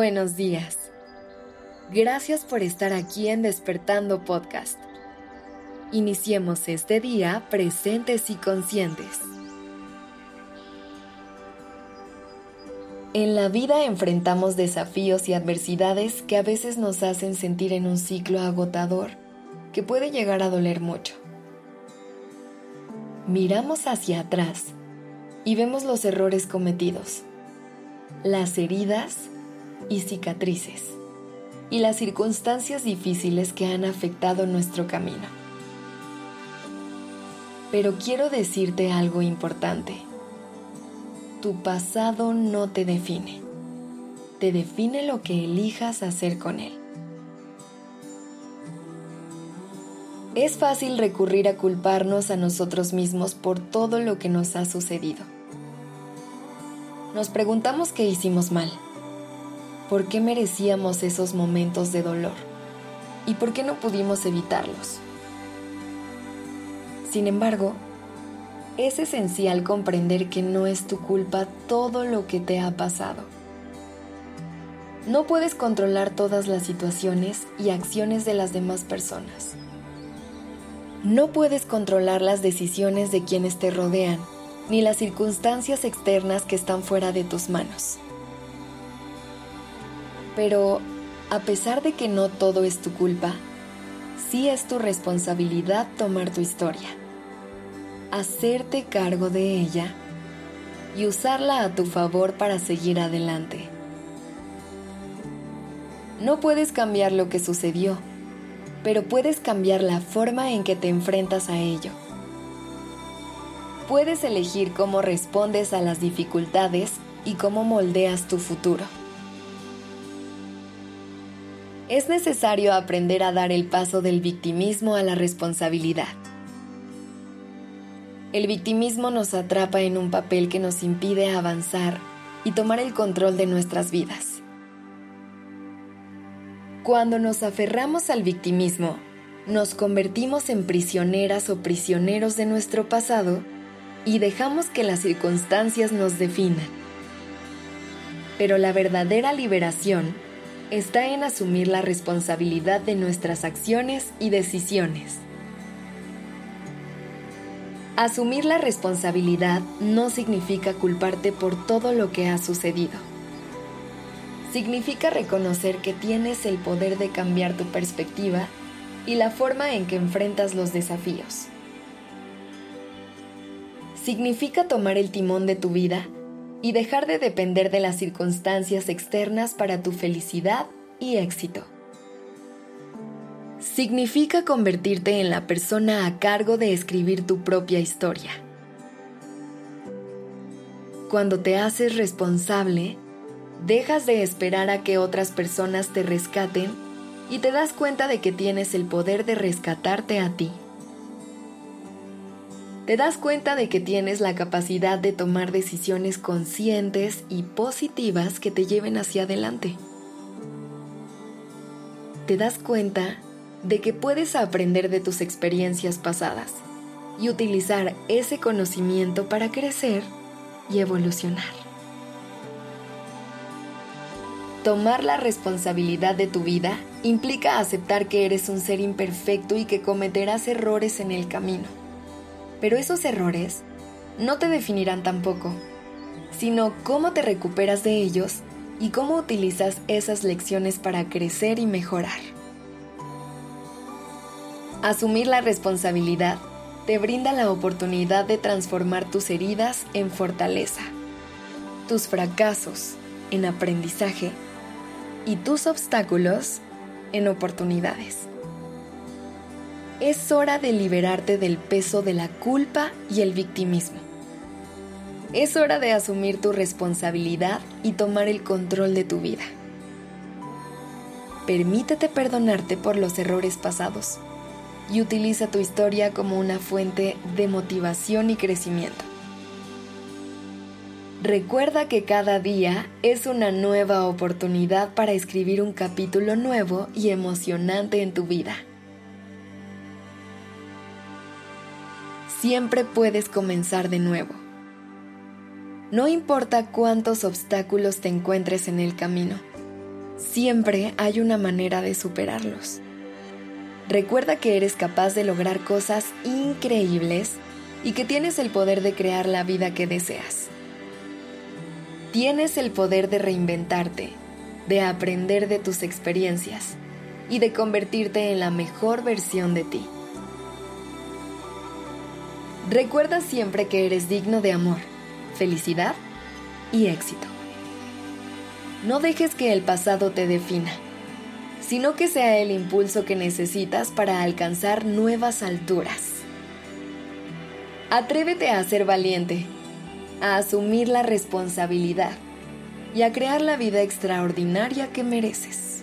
Buenos días. Gracias por estar aquí en Despertando Podcast. Iniciemos este día presentes y conscientes. En la vida enfrentamos desafíos y adversidades que a veces nos hacen sentir en un ciclo agotador que puede llegar a doler mucho. Miramos hacia atrás y vemos los errores cometidos, las heridas y cicatrices, y las circunstancias difíciles que han afectado nuestro camino. Pero quiero decirte algo importante. Tu pasado no te define. Te define lo que elijas hacer con él. Es fácil recurrir a culparnos a nosotros mismos por todo lo que nos ha sucedido. Nos preguntamos qué hicimos mal, por qué merecíamos esos momentos de dolor y por qué no pudimos evitarlos. Sin embargo, es esencial comprender que no es tu culpa todo lo que te ha pasado. No puedes controlar todas las situaciones y acciones de las demás personas no puedes controlar las decisiones de quienes te rodean, ni las circunstancias externas que están fuera de tus manos. Pero, a pesar de que no todo es tu culpa, sí es tu responsabilidad tomar tu historia, hacerte cargo de ella y usarla a tu favor para seguir adelante. No puedes cambiar lo que sucedió pero puedes cambiar la forma en que te enfrentas a ello. Puedes elegir cómo respondes a las dificultades y cómo moldeas tu futuro. Es necesario aprender a dar el paso del victimismo a la responsabilidad. El victimismo nos atrapa en un papel que nos impide avanzar y tomar el control de nuestras vidas. Cuando nos aferramos al victimismo, nos convertimos en prisioneras o prisioneros de nuestro pasado y dejamos que las circunstancias nos definan. Pero la verdadera liberación está en asumir la responsabilidad de nuestras acciones y decisiones. Asumir la responsabilidad no significa culparte por todo lo que ha sucedido significa reconocer que tienes el poder de cambiar tu perspectiva y la forma en que enfrentas los desafíos. Significa tomar el timón de tu vida y dejar de depender de las circunstancias externas para tu felicidad y éxito. Significa convertirte en la persona a cargo de escribir tu propia historia. Cuando te haces responsable, dejas de esperar a que otras personas te rescaten y te das cuenta de que tienes el poder de rescatarte a ti. Te das cuenta de que tienes la capacidad de tomar decisiones conscientes y positivas que te lleven hacia adelante. Te das cuenta de que puedes aprender de tus experiencias pasadas y utilizar ese conocimiento para crecer y evolucionar. Tomar la responsabilidad de tu vida implica aceptar que eres un ser imperfecto y que cometerás errores en el camino. Pero esos errores no te definirán tampoco, sino cómo te recuperas de ellos y cómo utilizas esas lecciones para crecer y mejorar. Asumir la responsabilidad te brinda la oportunidad de transformar tus heridas en fortaleza, tus fracasos en aprendizaje y tus obstáculos en oportunidades. Es hora de liberarte del peso de la culpa y el victimismo. Es hora de asumir tu responsabilidad y tomar el control de tu vida. Permítete perdonarte por los errores pasados y utiliza tu historia como una fuente de motivación y crecimiento. Recuerda que cada día es una nueva oportunidad para escribir un capítulo nuevo y emocionante en tu vida. Siempre puedes comenzar de nuevo. No importa cuántos obstáculos te encuentres en el camino, siempre hay una manera de superarlos. Recuerda que eres capaz de lograr cosas increíbles y que tienes el poder de crear la vida que deseas. Tienes el poder de reinventarte, de aprender de tus experiencias y de convertirte en la mejor versión de ti. Recuerda siempre que eres digno de amor, felicidad y éxito. No dejes que el pasado te defina, sino que sea el impulso que necesitas para alcanzar nuevas alturas. Atrévete a ser valiente, a asumir la responsabilidad y a crear la vida extraordinaria que mereces.